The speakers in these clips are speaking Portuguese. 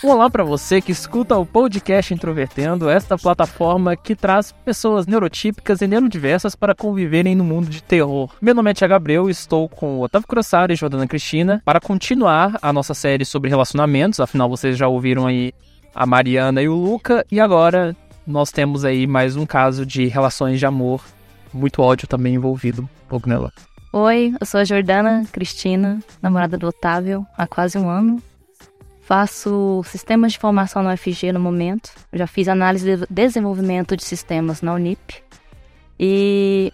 Olá para você que escuta o podcast Introvertendo, esta plataforma que traz pessoas neurotípicas e neurodiversas para conviverem no mundo de terror. Meu nome é Tia Gabriel e estou com o Otávio Crossaro e Jordana Cristina para continuar a nossa série sobre relacionamentos, afinal vocês já ouviram aí a Mariana e o Luca, e agora nós temos aí mais um caso de relações de amor, muito ódio também envolvido um pouco nela. Oi, eu sou a Jordana Cristina, namorada do Otávio há quase um ano. Faço sistemas de formação na UFG no momento. Já fiz análise de desenvolvimento de sistemas na Unip. E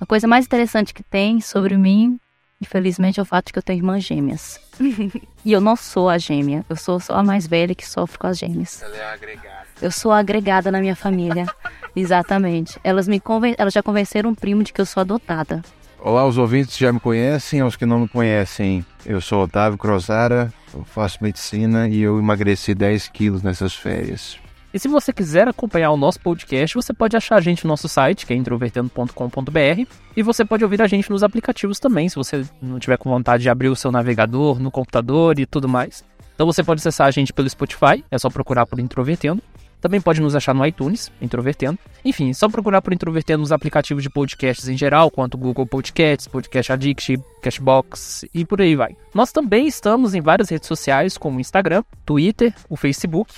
a coisa mais interessante que tem sobre mim, infelizmente, é o fato de que eu tenho irmãs gêmeas. e eu não sou a gêmea. Eu sou só a mais velha que sofre com as gêmeas. Ela é agregada. Eu sou a agregada na minha família. Exatamente. Elas me conven... Elas já convenceram um primo de que eu sou adotada. Olá, os ouvintes já me conhecem, aos que não me conhecem, eu sou Otávio Crozara, eu faço medicina e eu emagreci 10 quilos nessas férias. E se você quiser acompanhar o nosso podcast, você pode achar a gente no nosso site, que é introvertendo.com.br, e você pode ouvir a gente nos aplicativos também, se você não tiver com vontade de abrir o seu navegador no computador e tudo mais. Então você pode acessar a gente pelo Spotify, é só procurar por Introvertendo. Também pode nos achar no iTunes, Introvertendo. Enfim, é só procurar por Introvertendo nos aplicativos de podcasts em geral, quanto Google Podcasts, Podcast Addict, Cashbox e por aí vai. Nós também estamos em várias redes sociais, como o Instagram, Twitter, o Facebook.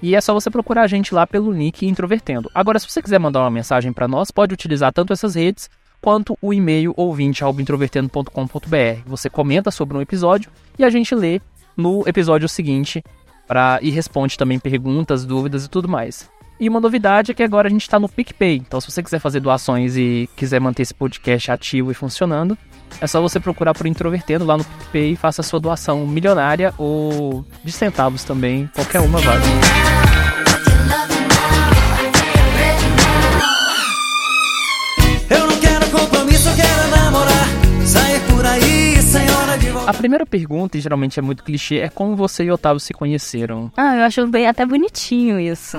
E é só você procurar a gente lá pelo nick Introvertendo. Agora, se você quiser mandar uma mensagem para nós, pode utilizar tanto essas redes quanto o e-mail ouvinte@introvertendo.com.br. Você comenta sobre um episódio e a gente lê no episódio seguinte Pra, e responde também perguntas, dúvidas e tudo mais. E uma novidade é que agora a gente está no PicPay. Então, se você quiser fazer doações e quiser manter esse podcast ativo e funcionando, é só você procurar por Introvertendo lá no PicPay e faça a sua doação milionária ou de centavos também. Qualquer uma vale. A primeira pergunta, e geralmente é muito clichê, é como você e Otávio se conheceram. Ah, eu acho bem até bonitinho isso.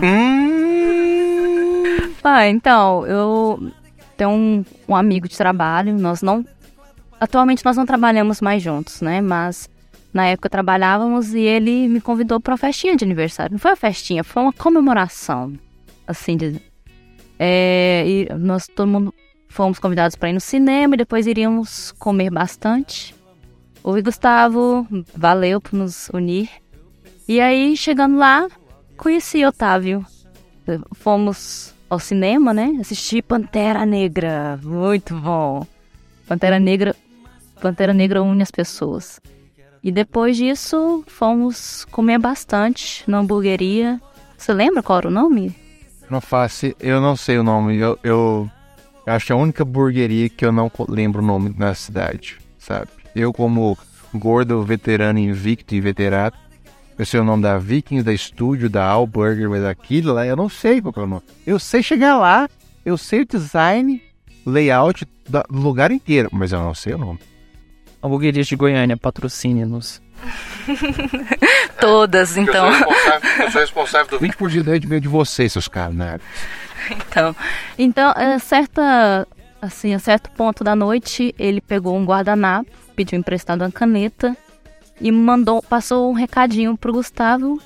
Ah, então, eu tenho um, um amigo de trabalho, nós não. Atualmente nós não trabalhamos mais juntos, né? Mas na época trabalhávamos e ele me convidou para uma festinha de aniversário. Não foi uma festinha, foi uma comemoração. Assim, de, é, e nós todo mundo fomos convidados para ir no cinema e depois iríamos comer bastante. Oi, Gustavo, valeu por nos unir. E aí, chegando lá, conheci Otávio. Fomos ao cinema, né? Assistir Pantera Negra. Muito bom. Pantera Negra, Pantera Negra une as pessoas. E depois disso, fomos comer bastante na hamburgueria. Você lembra qual era o nome? Não faço, eu não sei o nome, eu, eu acho que é a única burgueria que eu não lembro o nome na cidade, sabe? Eu como gordo, veterano invicto e veterano, eu sei o nome da Vikings, da Estúdio, da Alburger, mas daquilo lá, eu não sei qual é o nome. Eu sei chegar lá, eu sei o design, layout do lugar inteiro, mas eu não sei o nome. Hamburguerias de Goiânia, patrocine-nos. Todas, então. Eu sou responsável do 20% de meio de vocês, seus caras, Então, então a certa, assim, a certo ponto da noite, ele pegou um guardanapo, pediu emprestado uma caneta e mandou, passou um recadinho pro Gustavo,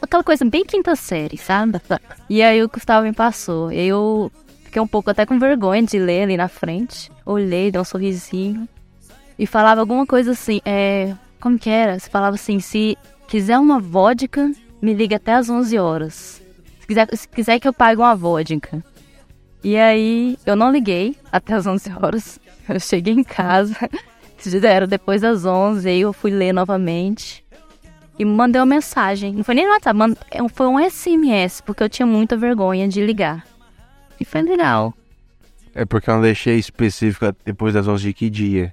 aquela coisa bem quinta série, sabe? E aí o Gustavo me passou. Eu fiquei um pouco até com vergonha de ler ali na frente. Olhei, dei um sorrisinho e falava alguma coisa assim, é, como que era? Você falava assim, se quiser uma vodka, me liga até às 11 horas. Se quiser, se quiser que eu pague uma vodka. E aí, eu não liguei até as 11 horas. Eu cheguei em casa, era depois das 11, aí eu fui ler novamente. E mandei uma mensagem. Não foi nem no WhatsApp, é, foi um SMS, porque eu tinha muita vergonha de ligar. E foi legal. É porque eu não deixei específico depois das 11 de que dia.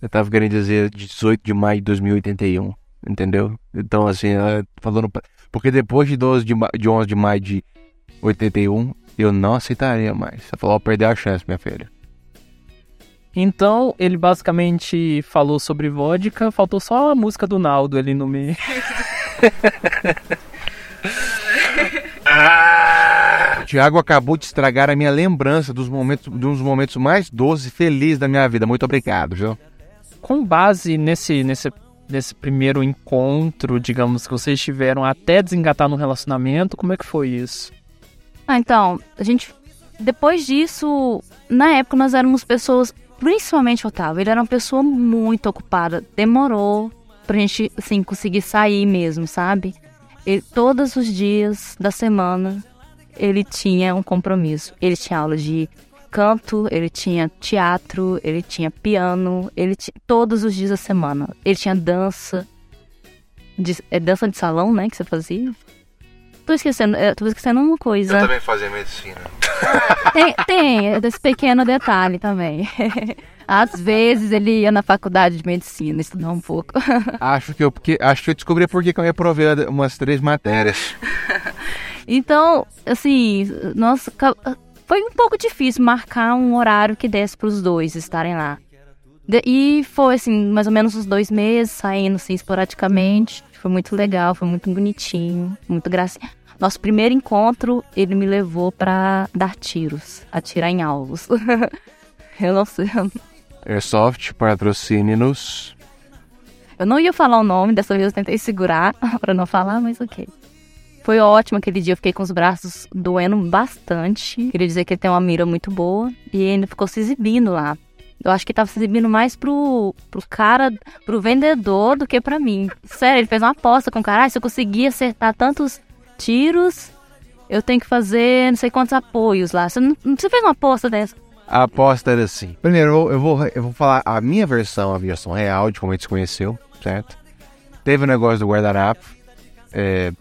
Eu tava querendo dizer 18 de maio de 2081, entendeu? Então, assim, falando... Porque depois de, 12 de, ma- de 11 de maio de 81, eu não aceitaria mais. Você falou, perder a chance, minha filha. Então, ele basicamente falou sobre vodka, faltou só a música do Naldo ali no meio. O Thiago acabou de estragar a minha lembrança dos momentos, uns momentos mais doces e felizes da minha vida. Muito obrigado, viu? Com base nesse, nesse, nesse primeiro encontro, digamos, que vocês tiveram até desengatar no relacionamento, como é que foi isso? Ah, então, a gente. Depois disso, na época nós éramos pessoas, principalmente o Otávio, ele era uma pessoa muito ocupada. Demorou pra gente, assim, conseguir sair mesmo, sabe? Todos os dias da semana ele tinha um compromisso. Ele tinha aula de canto, ele tinha teatro, ele tinha piano, ele tinha todos os dias da semana. Ele tinha dança, de, é dança de salão, né, que você fazia. Tô esquecendo, é, tô esquecendo uma coisa. também fazia medicina. Tem, tem esse pequeno detalhe também. Às vezes ele ia na faculdade de medicina estudar um pouco. acho que eu, porque, acho que eu descobri por que eu reprovei umas três matérias. Então, assim, ca- foi um pouco difícil marcar um horário que desse para os dois estarem lá. E foi, assim, mais ou menos uns dois meses, saindo, assim, esporadicamente. Foi muito legal, foi muito bonitinho, muito gracinha. Nosso primeiro encontro, ele me levou pra dar tiros, atirar em alvos. eu não sei, Airsoft, patrocine-nos. Eu não ia falar o nome, dessa vez eu tentei segurar pra não falar, mas ok. Foi ótimo aquele dia, eu fiquei com os braços doendo bastante. Queria dizer que ele tem uma mira muito boa e ainda ficou se exibindo lá. Eu acho que tava se exibindo mais pro, pro cara, pro vendedor do que pra mim. Sério, ele fez uma aposta com o cara. Ah, se eu conseguir acertar tantos tiros, eu tenho que fazer não sei quantos apoios lá. Você, não, você fez uma aposta dessa? A aposta era assim. Primeiro, eu vou, eu vou falar a minha versão, a versão real de como a gente se conheceu, certo? Teve o negócio do guardanapo. é,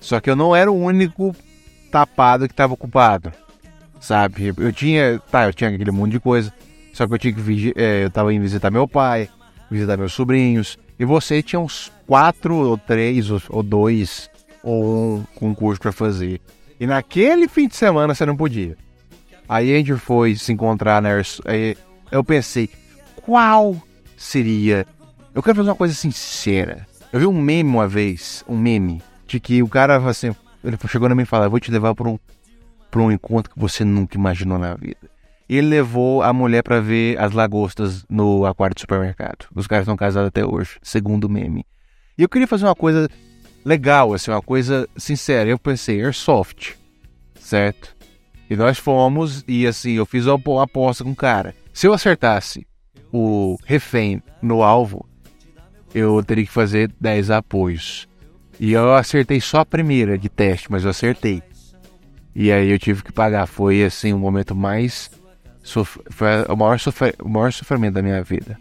só que eu não era o único tapado que estava ocupado, sabe? Eu tinha, tá, eu tinha aquele monte de coisa. Só que eu tinha que é, eu tava indo visitar meu pai, visitar meus sobrinhos. E você tinha uns quatro ou três ou, dois ou um concurso para fazer. E naquele fim de semana você não podia. Aí a gente foi se encontrar na Eu pensei, qual seria. Eu quero fazer uma coisa sincera. Eu vi um meme uma vez, um meme, de que o cara assim, ele chegou na mim e falou: "Eu vou te levar para um, pra um encontro que você nunca imaginou na vida. Ele levou a mulher para ver as lagostas no aquário do supermercado. Os caras estão casados até hoje, segundo o meme. E eu queria fazer uma coisa legal, assim, uma coisa sincera. Eu pensei, airsoft, certo? E nós fomos, e assim, eu fiz uma aposta com o cara. Se eu acertasse o refém no alvo, eu teria que fazer 10 apoios. E eu acertei só a primeira de teste, mas eu acertei. E aí eu tive que pagar. Foi assim o momento mais. Sof... Foi o maior, o maior sofrimento da minha vida.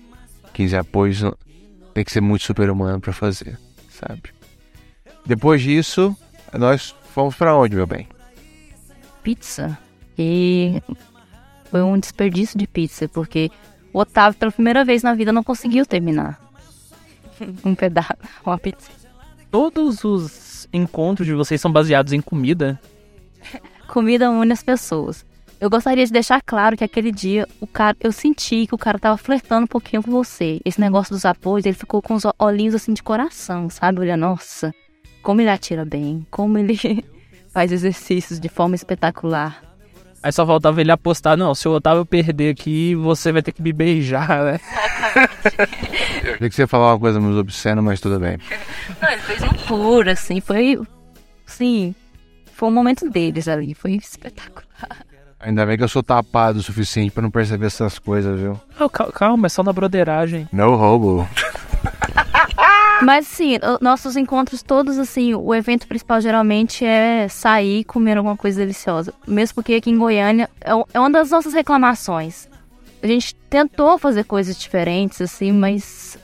15 apoios não- tem que ser muito super-humano pra fazer, sabe? Depois disso, nós fomos pra onde, meu bem? pizza. E foi um desperdício de pizza, porque o Otávio, pela primeira vez na vida, não conseguiu terminar um pedaço, uma pizza. Todos os encontros de vocês são baseados em comida? Comida une as pessoas. Eu gostaria de deixar claro que aquele dia o cara, eu senti que o cara tava flertando um pouquinho com você. Esse negócio dos apoios, ele ficou com os olhinhos assim de coração, sabe? Olha, nossa, como ele atira bem, como ele faz exercícios de forma espetacular. Aí só faltava ele apostar, não, se o Otávio perder aqui, você vai ter que me beijar, né? Eu achei que você ia falar uma coisa mais obscena, mas tudo bem. Não, ele fez um puro, assim, foi. Sim, foi um momento deles ali, foi espetacular. Ainda bem que eu sou tapado o suficiente pra não perceber essas coisas, viu? Não, cal- calma, é só na broderagem. No roubo. Mas o- nossos encontros todos, assim, o evento principal geralmente é sair e comer alguma coisa deliciosa. Mesmo porque aqui em Goiânia é é uma das nossas reclamações. A gente tentou fazer coisas diferentes, assim, mas.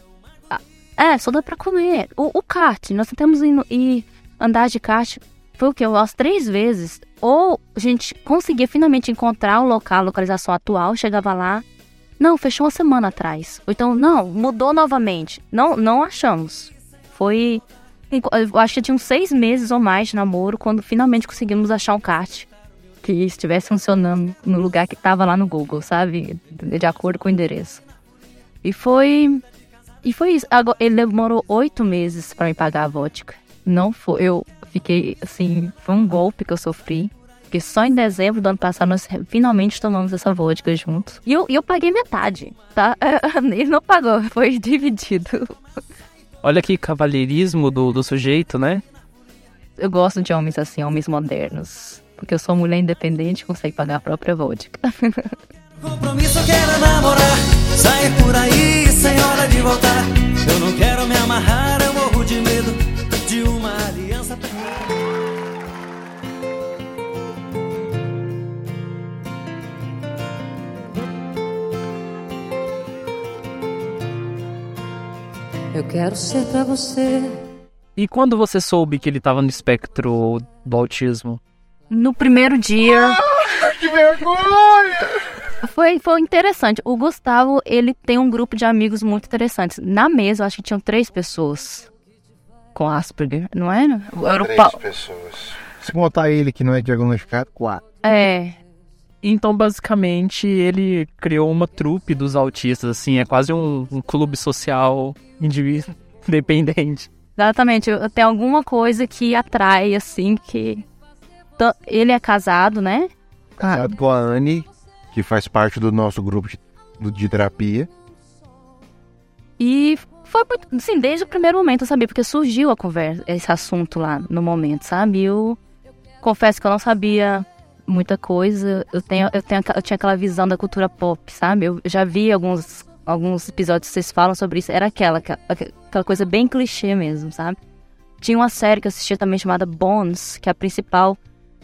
É, só dá pra comer. O, o kart, nós tentamos ir, ir andar de kart, foi o quê? Umas três vezes. Ou a gente conseguia finalmente encontrar o local, a localização atual, chegava lá. Não, fechou uma semana atrás. Ou então, não, mudou novamente. Não, não achamos. Foi. Eu acho que tinha uns seis meses ou mais de namoro quando finalmente conseguimos achar um kart. que estivesse funcionando no lugar que estava lá no Google, sabe? De acordo com o endereço. E foi. E foi isso. Agora, ele demorou oito meses para me pagar a vodka. Não foi. Eu fiquei assim. Foi um golpe que eu sofri. Porque só em dezembro do ano passado nós finalmente tomamos essa vodka juntos. E eu, e eu paguei metade, tá? Ele não pagou, foi dividido. Olha que cavalheirismo do, do sujeito, né? Eu gosto de homens assim, homens modernos. Porque eu sou mulher independente e consigo pagar a própria vodka. Compromisso, eu quero namorar, sair por aí sem hora de voltar. Eu não quero me amarrar, eu morro de medo Eu quero ser pra você. E quando você soube que ele tava no espectro do autismo? No primeiro dia. Que vergonha! Foi, foi interessante. O Gustavo, ele tem um grupo de amigos muito interessantes. Na mesa, eu acho que tinham três pessoas com Asperger, não é? Era o Pa- pessoas. Se contar ele que não é diagnosticado, quatro. É, Então, basicamente, ele criou uma trupe dos autistas, assim, é quase um, um clube social indivíduo independente. exatamente. Tem alguma coisa que atrai, assim, que. Ele é casado, né? Casado com a Anne, que faz parte do nosso grupo de, de terapia. E foi, muito- assim, desde o primeiro momento, eu sabia, porque surgiu a conversa, esse assunto lá no momento, sabe? Eu confesso que eu não sabia muita coisa. Eu, tenho, eu, tenho, eu tinha aquela visão da cultura pop, sabe? Eu já vi alguns, alguns episódios que vocês falam sobre isso. Era aquela, aquela, coisa bem clichê mesmo, sabe? Tinha uma série que eu assistia também chamada Bones, que é a principal.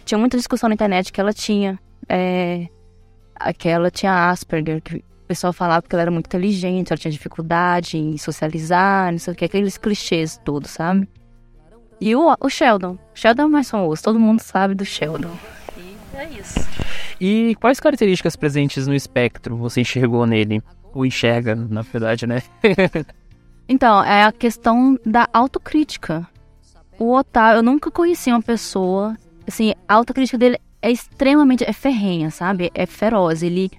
Tinha muita discussão na internet que ela tinha. É, aquela tinha Asperger, que o pessoal falava que ela era muito inteligente, ela tinha dificuldade em socializar, não sei o que, aqueles clichês todos, sabe? E o, o Sheldon. Sheldon é mais famoso, todo mundo sabe do Sheldon. E é isso. E quais características presentes no espectro você enxergou nele? Ou enxerga, na verdade, né? Então, é a questão da autocrítica. O Otávio, eu nunca conheci uma pessoa, assim, a autocrítica dele é extremamente, é ferrenha, sabe? É feroz, ele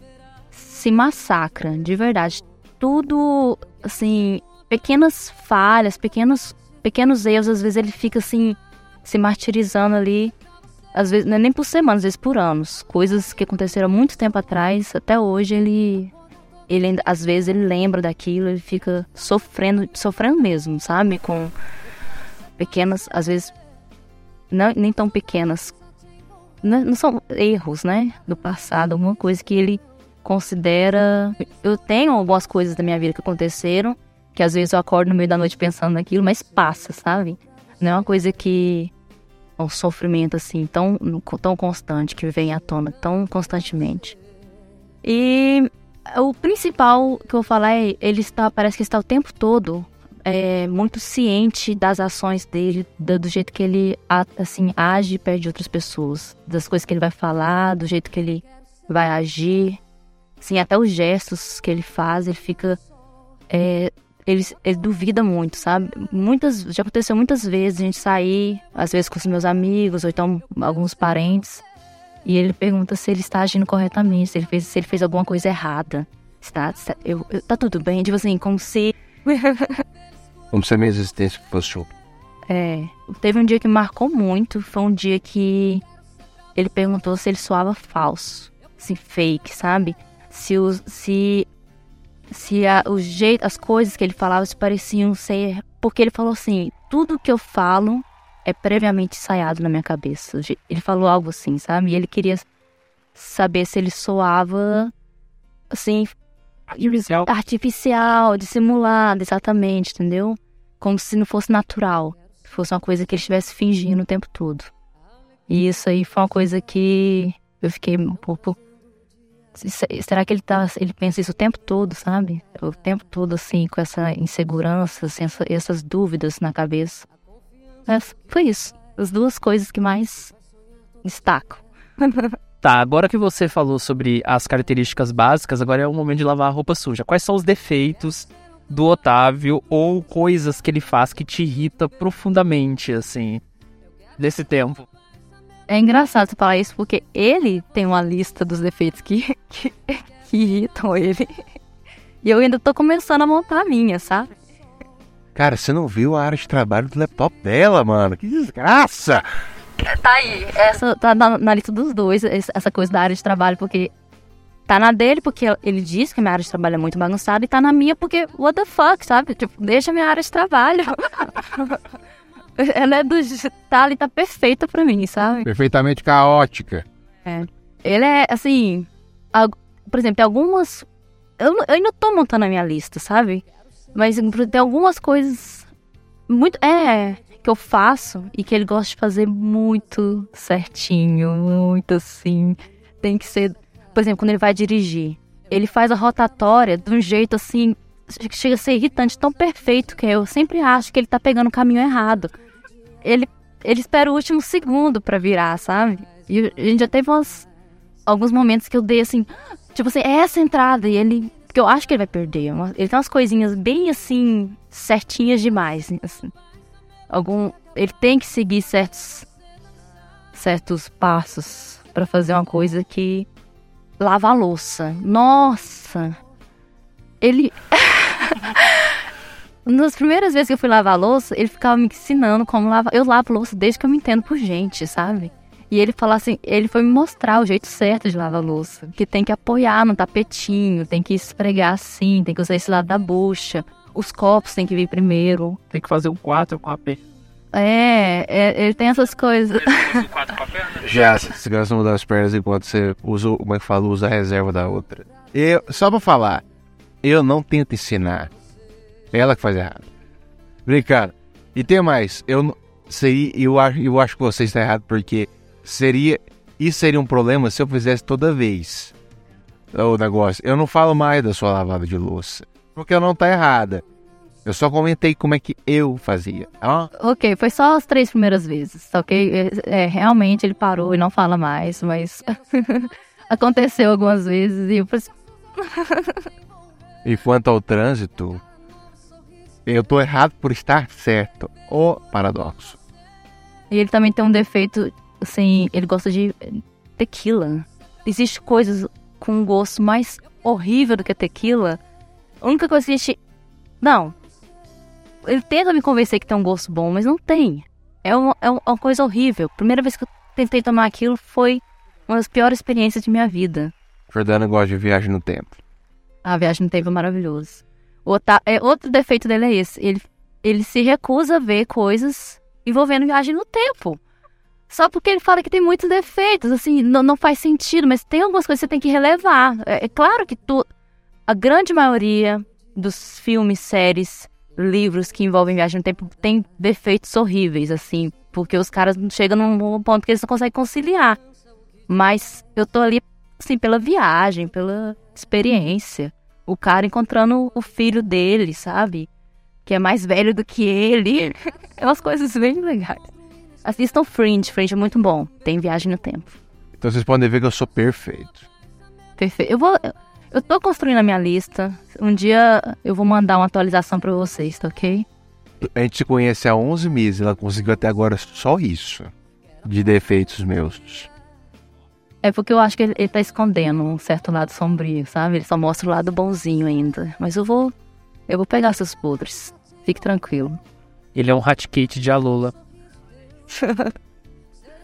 se massacra, de verdade. Tudo, assim, pequenas falhas, pequenos, pequenos erros, às vezes ele fica, assim, se martirizando ali. Às vezes, é nem por semana, às vezes por anos. Coisas que aconteceram há muito tempo atrás, até hoje ele ele às vezes ele lembra daquilo, ele fica sofrendo, sofrendo mesmo, sabe? Com pequenas, às vezes não, nem tão pequenas, não, não são erros, né? Do passado, alguma coisa que ele considera. Eu tenho algumas coisas da minha vida que aconteceram, que às vezes eu acordo no meio da noite pensando naquilo, mas passa, sabe? Não é uma coisa que um sofrimento assim tão tão constante que vem à tona tão constantemente. E o principal que eu falar é ele está parece que está o tempo todo é, muito ciente das ações dele, do, do jeito que ele assim age perto outras pessoas, das coisas que ele vai falar, do jeito que ele vai agir, assim até os gestos que ele faz, ele fica é, ele, ele duvida muito, sabe? Muitas já aconteceu muitas vezes a gente sair, às vezes com os meus amigos ou então alguns parentes e ele pergunta se ele está agindo corretamente, se ele fez, se ele fez alguma coisa errada. Está, está- eu, eu- tá tudo bem? Tipo assim, como se. Como se a minha existência fosse um. É, teve um dia que marcou muito. Foi um dia que ele perguntou se ele soava falso, assim, fake, sabe? Se os, se, se a, o jeito, as coisas que ele falava se pareciam ser. Porque ele falou assim: tudo que eu falo é previamente ensaiado na minha cabeça. Ele falou algo assim, sabe? E ele queria saber se ele soava assim Artificial. artificial, dissimulado, exatamente, entendeu? Como se não fosse natural, se fosse uma coisa que ele estivesse fingindo o tempo todo. E isso aí foi uma coisa que eu fiquei um pouco. Se- Será que ele tá, ele pensa isso o tempo todo, sabe? O tempo todo assim, com essa insegurança, assim, essa- essas dúvidas na cabeça. Mas foi isso. As duas coisas que mais destacam. Tá, agora que você falou sobre as características básicas, agora é o momento de lavar a roupa suja. Quais são os defeitos do Otávio ou coisas que ele faz que te irrita profundamente, assim, desse tempo? É engraçado você falar isso porque ele tem uma lista dos defeitos que, que, que irritam ele. E eu ainda tô começando a montar a minha, sabe? Cara, você não viu a área de trabalho do laptop dela, mano? Que desgraça! Tá aí. Essa tá na, na lista dos dois, essa coisa da área de trabalho, porque tá na dele, porque ele diz que minha área de trabalho é muito bagunçada, e tá na minha, porque what the fuck, sabe? Tipo, deixa minha área de trabalho. Ela é do digital e tá perfeita pra mim, sabe? Perfeitamente caótica. Ele é, assim. por exemplo, tem algumas. Eu, eu ainda tô montando a minha lista, sabe? Mas tem algumas coisas. Muito. É. Que eu faço e que ele gosta de fazer muito certinho, muito assim. Tem que ser. Por exemplo, quando ele vai dirigir, ele faz a rotatória de um jeito assim. Chega a ser irritante, tão perfeito que eu sempre acho que ele tá pegando o caminho errado. Ele, ele espera o último segundo pra virar, sabe? E a gente já teve umas, alguns momentos que eu dei assim, tipo assim, é essa entrada, e ele. Porque eu acho que ele vai perder. Ele tem umas coisinhas bem assim, certinhas demais. Assim. Algum. Ele tem que seguir certos. certos passos pra fazer uma coisa que. Lava a louça. Nossa! Ele. Nas primeiras vezes que eu fui lavar a louça, ele ficava me ensinando como lavar. Eu lavo louça desde que eu me entendo por gente, sabe? E ele falou assim, ele foi me mostrar o jeito certo de lavar louça. Que tem que apoiar no tapetinho, tem que esfregar assim, tem que usar esse lado da bucha. Os copos tem que vir primeiro. Tem que fazer um 4 com a perna. É, é, ele tem essas coisas. Um 4 com a perna. Já, você gosta de mudar as pernas enquanto você usa, o- como é que fala, usa a reserva da outra. Eu, só pra falar, eu não tento ensinar. É ela que faz errado. Brincando. E tem mais, eu seria, eu acho, eu acho que você está errado porque seria, isso seria um problema se eu fizesse toda vez o negócio. Eu não falo mais da sua lavada de louça, porque ela não tá errada. Eu só comentei como é que eu fazia. Ó, ok, foi só as três primeiras vezes, ok? É, é, realmente ele parou e não fala mais, mas aconteceu algumas vezes e eu assim, E quanto ao trânsito, eu tô errado por estar certo. O paradoxo. E ele também tem um defeito, assim, ele gosta de tequila. Existe coisas com um gosto mais horrível do que tequila. A única coisa que a gente. Não. Ele tenta me convencer que tem um gosto bom, mas não tem. É uma, é uma coisa horrível. Primeira vez que eu tentei tomar aquilo foi uma das piores experiências de minha vida. Jordana gosta de viagem no tempo. A viagem no tempo é maravilhosa. Outra, é, outro defeito dele é esse. Ele, ele se recusa a ver coisas envolvendo viagem no tempo. Só porque ele fala que tem muitos defeitos, assim, não, não faz sentido, mas tem algumas coisas que você tem que relevar. É, é claro que tu, a grande maioria dos filmes, séries, livros que envolvem viagem no tempo tem defeitos horríveis, assim, porque os caras chegam num ponto que eles não conseguem conciliar. Mas eu tô ali, assim, pela viagem, pela experiência. O cara encontrando o filho dele, sabe? Que é mais velho do que ele. É umas coisas bem legais. Assistam Fringe, Fringe é muito bom. Tem viagem no tempo. Então vocês podem ver que eu sou perfeito. Perfeito. Eu vou. Eu tô construindo a minha lista. Um dia eu vou mandar uma atualização pra vocês, tá ok? A gente se conhece há 11 meses. Ela conseguiu até agora só isso. De defeitos meus. É porque eu acho que ele, ele tá escondendo um certo lado sombrio, sabe? Ele só mostra o lado bonzinho ainda. Mas eu vou. Eu vou pegar seus podres. Fique tranquilo. Ele é um ratkit de Alola.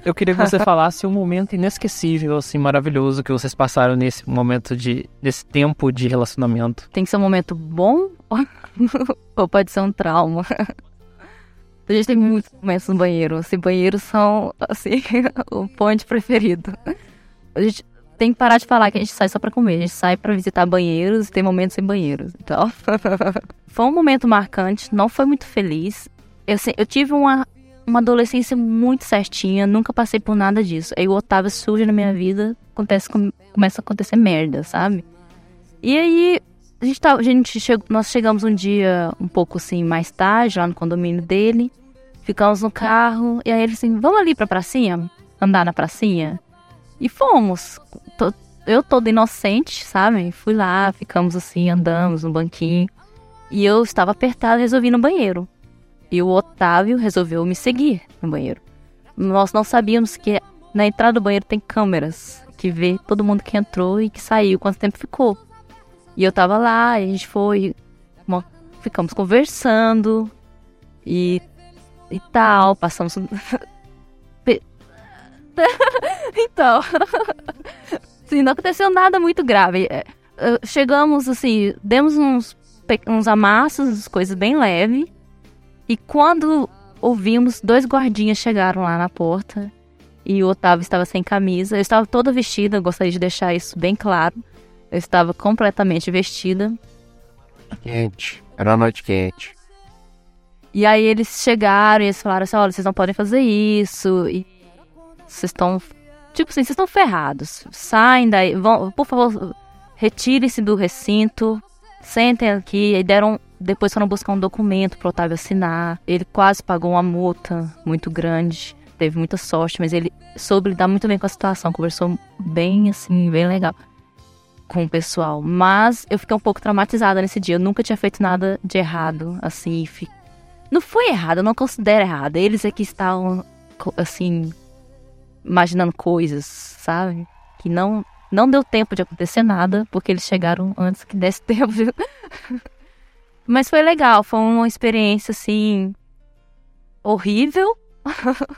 Eu queria que você falasse um momento inesquecível, assim, maravilhoso que vocês passaram nesse momento de. nesse tempo de relacionamento. Tem que ser um momento bom ou pode ser um trauma. A gente tem muitos momentos no banheiro. Assim, banheiros são, assim, o point preferido. A gente tem que parar de falar que a gente sai só pra comer. A gente sai pra visitar banheiros e tem momentos sem banheiros. Então, foi um momento marcante. Não foi muito feliz. Eu, eu tive uma, uma adolescência muito certinha. Nunca passei por nada disso. Aí o Otávio surge na minha vida. Acontece, com- começa a acontecer merda, sabe? E aí, a gente, tá, a gente chegou, nós chegamos um dia um pouco assim mais tarde, lá no condomínio dele. Ficamos no carro. E aí ele assim, vamos ali pra pracinha? Andar na pracinha? E fomos. Tô- eu toda inocente, sabe? Fui lá, ficamos assim, andamos no banquinho. E eu estava apertada, resolvi ir no banheiro. E o Otávio resolveu me seguir no banheiro. Nós não sabíamos que na entrada do banheiro tem câmeras que vê todo mundo que entrou e que saiu, quanto tempo ficou. E eu tava lá, a gente foi, uma- ficamos conversando e, e tal, passamos. Então, sim, não aconteceu nada muito grave. É, Chegamos assim, demos uns, uns amassos, coisas bem leves. E quando ouvimos, dois guardinhas chegaram lá na porta e o Otávio estava sem camisa. Eu estava toda vestida, eu gostaria de deixar isso bem claro. Eu estava completamente vestida. Quente. Era uma noite quente. E aí eles chegaram e eles falaram assim: olha, vocês não podem fazer isso. E vocês estão. Tipo assim, vocês estão ferrados. Saem daí. Vão, por favor, retirem-se do recinto. Sentem aqui. E deram. Depois foram buscar um documento pro Otávio assinar. Ele quase pagou uma multa muito grande. Teve muita sorte, mas ele soube lidar muito bem com a situação. Conversou bem, assim, bem legal com o pessoal. Mas eu fiquei um pouco traumatizada nesse dia. Eu nunca tinha feito nada de errado, assim. Não foi errado, eu não considero errado. Eles é que estavam, assim, imaginando coisas, sabe? Que não, não deu tempo de acontecer nada, porque eles chegaram antes que desse tempo. viu? Mas foi legal, foi uma experiência, assim, horrível.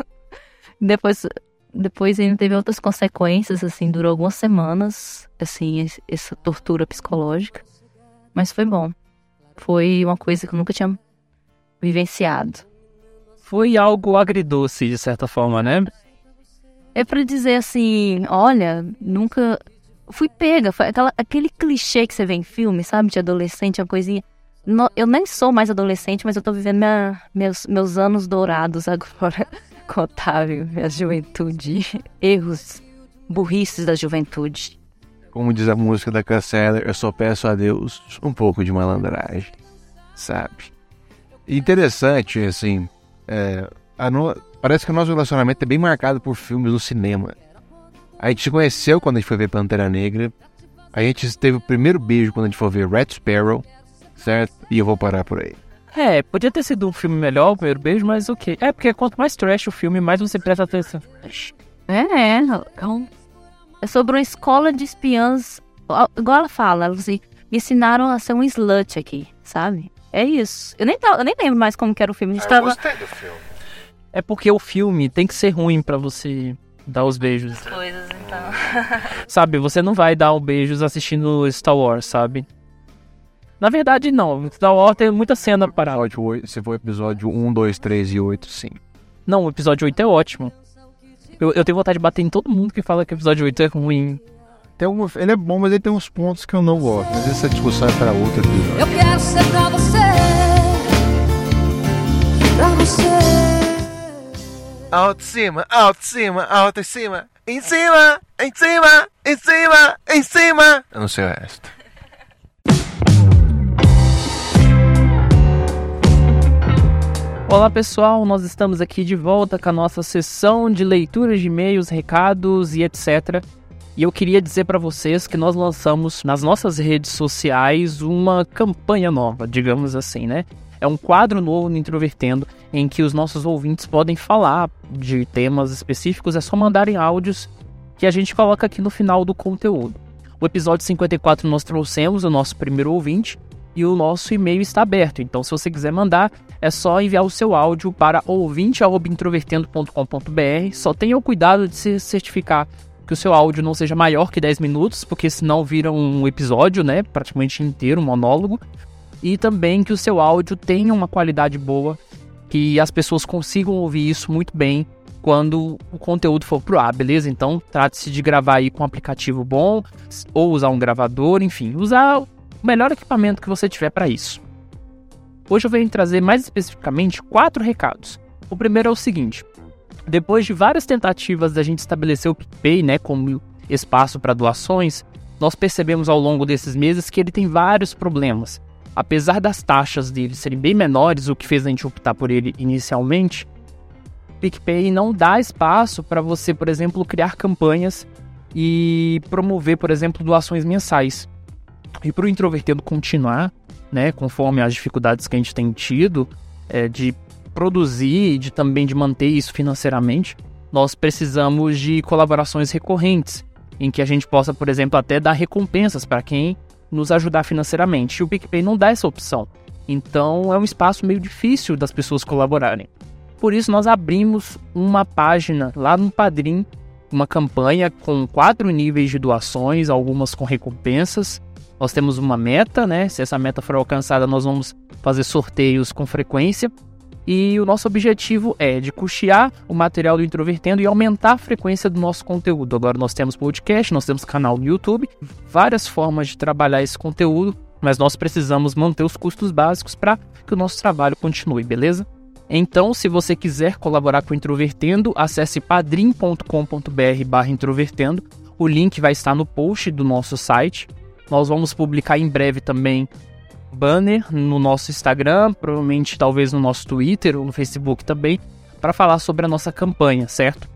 depois, depois ainda teve outras consequências, assim, durou algumas semanas, assim, essa tortura psicológica. Mas foi bom. Foi uma coisa que eu nunca tinha vivenciado. Foi algo agridoce, de certa forma, né? É pra dizer assim, olha, nunca fui pega, foi aquela, aquele clichê que você vê em filme, sabe, de adolescente, uma coisinha. No- eu nem sou mais adolescente, mas eu tô vivendo minha- meus, meus anos dourados agora com Otávio, minha juventude, erros, burrices da juventude. Como diz a música da Canceller, eu só peço a Deus um pouco de malandragem, sabe? Interessante, assim, é, a no- parece que o nosso relacionamento é bem marcado por filmes no cinema. A gente se conheceu quando a gente foi ver Pantera Negra, a gente teve o primeiro beijo quando a gente foi ver Red Sparrow, certo? E eu vou parar por aí. É, podia ter sido um filme melhor, o primeiro beijo, mas ok. É, porque quanto mais trash o filme, mais você presta atenção. É, é, é um- é sobre uma escola de espiãs, igual ela fala, assim, me ensinaram a ser um slut aqui, sabe? É isso. Eu nem, eu nem lembro mais como que era o filme. A gente tava... do filme. É porque o filme tem que ser ruim pra você dar os beijos. Coisas, então. Sabe, você não vai dar um beijos assistindo Star Wars, sabe? Na verdade, não. Star Wars tem muita cena para. Episódio 8, se for episódio 1, 2, 3 e 8, sim. Não, o episódio 8 é ótimo. Eu, eu tenho vontade de bater em todo mundo que fala que o episódio 8 é ruim. Tem algum, ele é bom, mas ele tem uns pontos que eu não gosto. Mas essa discussão é para outro episódio. Eu quero ser pra você, pra você. Alto cima, alto cima, alto em cima, em cima, em cima, em cima, em cima. Eu não sei o resto. Olá pessoal, nós estamos aqui de volta com a nossa sessão de leituras de e-mails, recados e etc. E eu queria dizer para vocês que nós lançamos nas nossas redes sociais uma campanha nova, digamos assim, né? É um quadro novo no Introvertendo em que os nossos ouvintes podem falar de temas específicos, é só mandarem áudios que a gente coloca aqui no final do conteúdo. O episódio 54 nós trouxemos o nosso primeiro ouvinte e o nosso e-mail está aberto. Então, se você quiser mandar, é só enviar o seu áudio para ouvinte@introvertendo.com.br. Só tenha o cuidado de se certificar que o seu áudio não seja maior que 10 minutos, porque senão vira um episódio, né, praticamente inteiro, um monólogo. E também que o seu áudio tenha uma qualidade boa, que as pessoas consigam ouvir isso muito bem quando o conteúdo for pro ar, beleza? Então, trate-se de gravar aí com um aplicativo bom ou usar um gravador, enfim, usar o melhor equipamento que você tiver para isso. Hoje eu venho trazer mais especificamente quatro recados. O primeiro é o seguinte: depois de várias tentativas da gente estabelecer o PicPay, né, como espaço para doações, nós percebemos ao longo desses meses que ele tem vários problemas. Apesar das taxas dele serem bem menores, o que fez a gente optar por ele inicialmente, o PicPay não dá espaço para você, por exemplo, criar campanhas e promover, por exemplo, doações mensais. E para o introvertido continuar, né, conforme as dificuldades que a gente tem tido é, de produzir e de também de manter isso financeiramente, nós precisamos de colaborações recorrentes, em que a gente possa, por exemplo, até dar recompensas para quem nos ajudar financeiramente. E o PicPay não dá essa opção. Então é um espaço meio difícil das pessoas colaborarem. Por isso nós abrimos uma página lá no Padrim, uma campanha com quatro níveis de doações, algumas com recompensas. Nós temos uma meta, né? Se essa meta for alcançada, nós vamos fazer sorteios com frequência. E o nosso objetivo é de custear o material do Introvertendo e aumentar a frequência do nosso conteúdo. Agora nós temos podcast, nós temos canal no YouTube, várias formas de trabalhar esse conteúdo, mas nós precisamos manter os custos básicos para que o nosso trabalho continue, beleza? Então, se você quiser colaborar com o Introvertendo, acesse padrim.com.br barra introvertendo. O link vai estar no post do nosso site. Nós vamos publicar em breve também banner no nosso Instagram, provavelmente talvez no nosso Twitter ou no Facebook também, para falar sobre a nossa campanha, certo?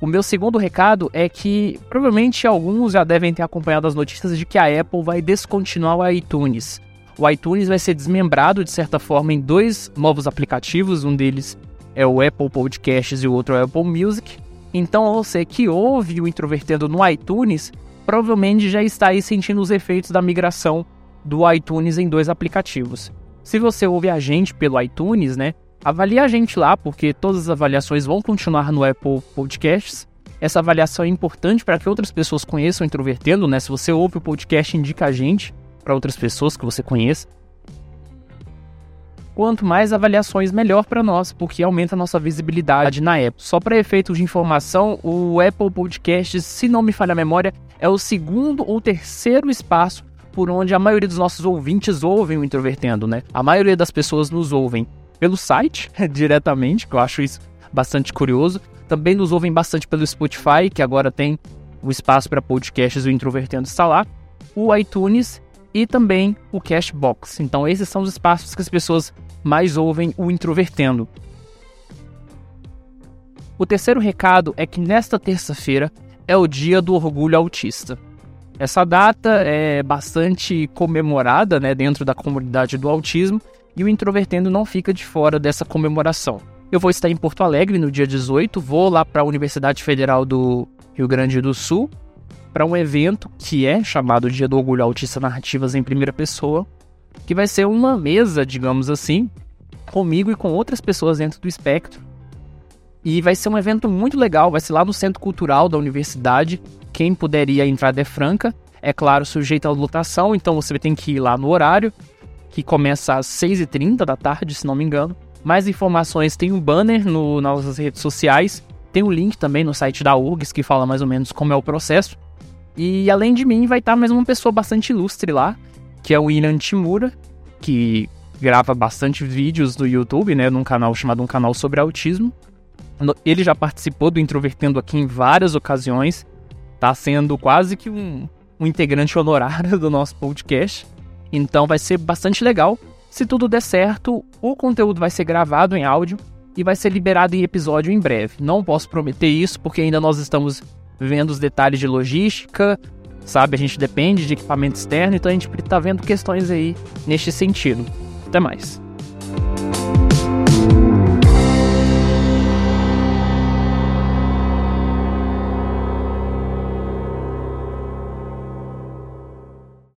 O meu segundo recado é que provavelmente alguns já devem ter acompanhado as notícias de que a Apple vai descontinuar o iTunes. O iTunes vai ser desmembrado de certa forma em dois novos aplicativos, um deles é o Apple Podcasts e o outro é o Apple Music. Então você que ouve o Introvertendo no iTunes, provavelmente já está aí sentindo os efeitos da migração do iTunes em dois aplicativos. Se você ouve a gente pelo iTunes, né, avalie a gente lá, porque todas as avaliações vão continuar no Apple Podcasts. Essa avaliação é importante para que outras pessoas conheçam o Introvertendo, né? Se você ouve o podcast, indica a gente para outras pessoas que você conheça. Quanto mais avaliações, melhor para nós, porque aumenta a nossa visibilidade na Apple. Só para efeitos de informação, o Apple Podcasts, se não me falha a memória, é o segundo ou terceiro espaço por onde a maioria dos nossos ouvintes ouvem o Introvertendo, né? A maioria das pessoas nos ouvem pelo site, diretamente, que eu acho isso bastante curioso. Também nos ouvem bastante pelo Spotify, que agora tem o espaço para podcasts o Introvertendo está lá. O iTunes e também o Cashbox. Então esses são os espaços que as pessoas mais ouvem o Introvertendo. O terceiro recado é que nesta terça-feira é o dia do orgulho autista. Essa data é bastante comemorada né, dentro da comunidade do autismo e o Introvertendo não fica de fora dessa comemoração. Eu vou estar em Porto Alegre no dia 18, vou lá para a Universidade Federal do Rio Grande do Sul para um evento que é chamado Dia do Orgulho Autista Narrativas em Primeira Pessoa, que vai ser uma mesa, digamos assim, comigo e com outras pessoas dentro do espectro. E vai ser um evento muito legal, vai ser lá no Centro Cultural da Universidade, quem puderia entrar é franca, é claro, sujeito à lotação, então você tem que ir lá no horário, que começa às 6h30 da tarde, se não me engano. Mais informações tem um banner no, nas nossas redes sociais, tem um link também no site da URGS que fala mais ou menos como é o processo. E além de mim, vai estar mais uma pessoa bastante ilustre lá, que é o William Timura, que grava bastante vídeos no YouTube, né, num canal chamado Um Canal sobre Autismo. Ele já participou do Introvertendo aqui em várias ocasiões tá sendo quase que um, um integrante honorário do nosso podcast. Então vai ser bastante legal. Se tudo der certo, o conteúdo vai ser gravado em áudio e vai ser liberado em episódio em breve. Não posso prometer isso porque ainda nós estamos vendo os detalhes de logística, sabe? A gente depende de equipamento externo, então a gente está vendo questões aí neste sentido. Até mais.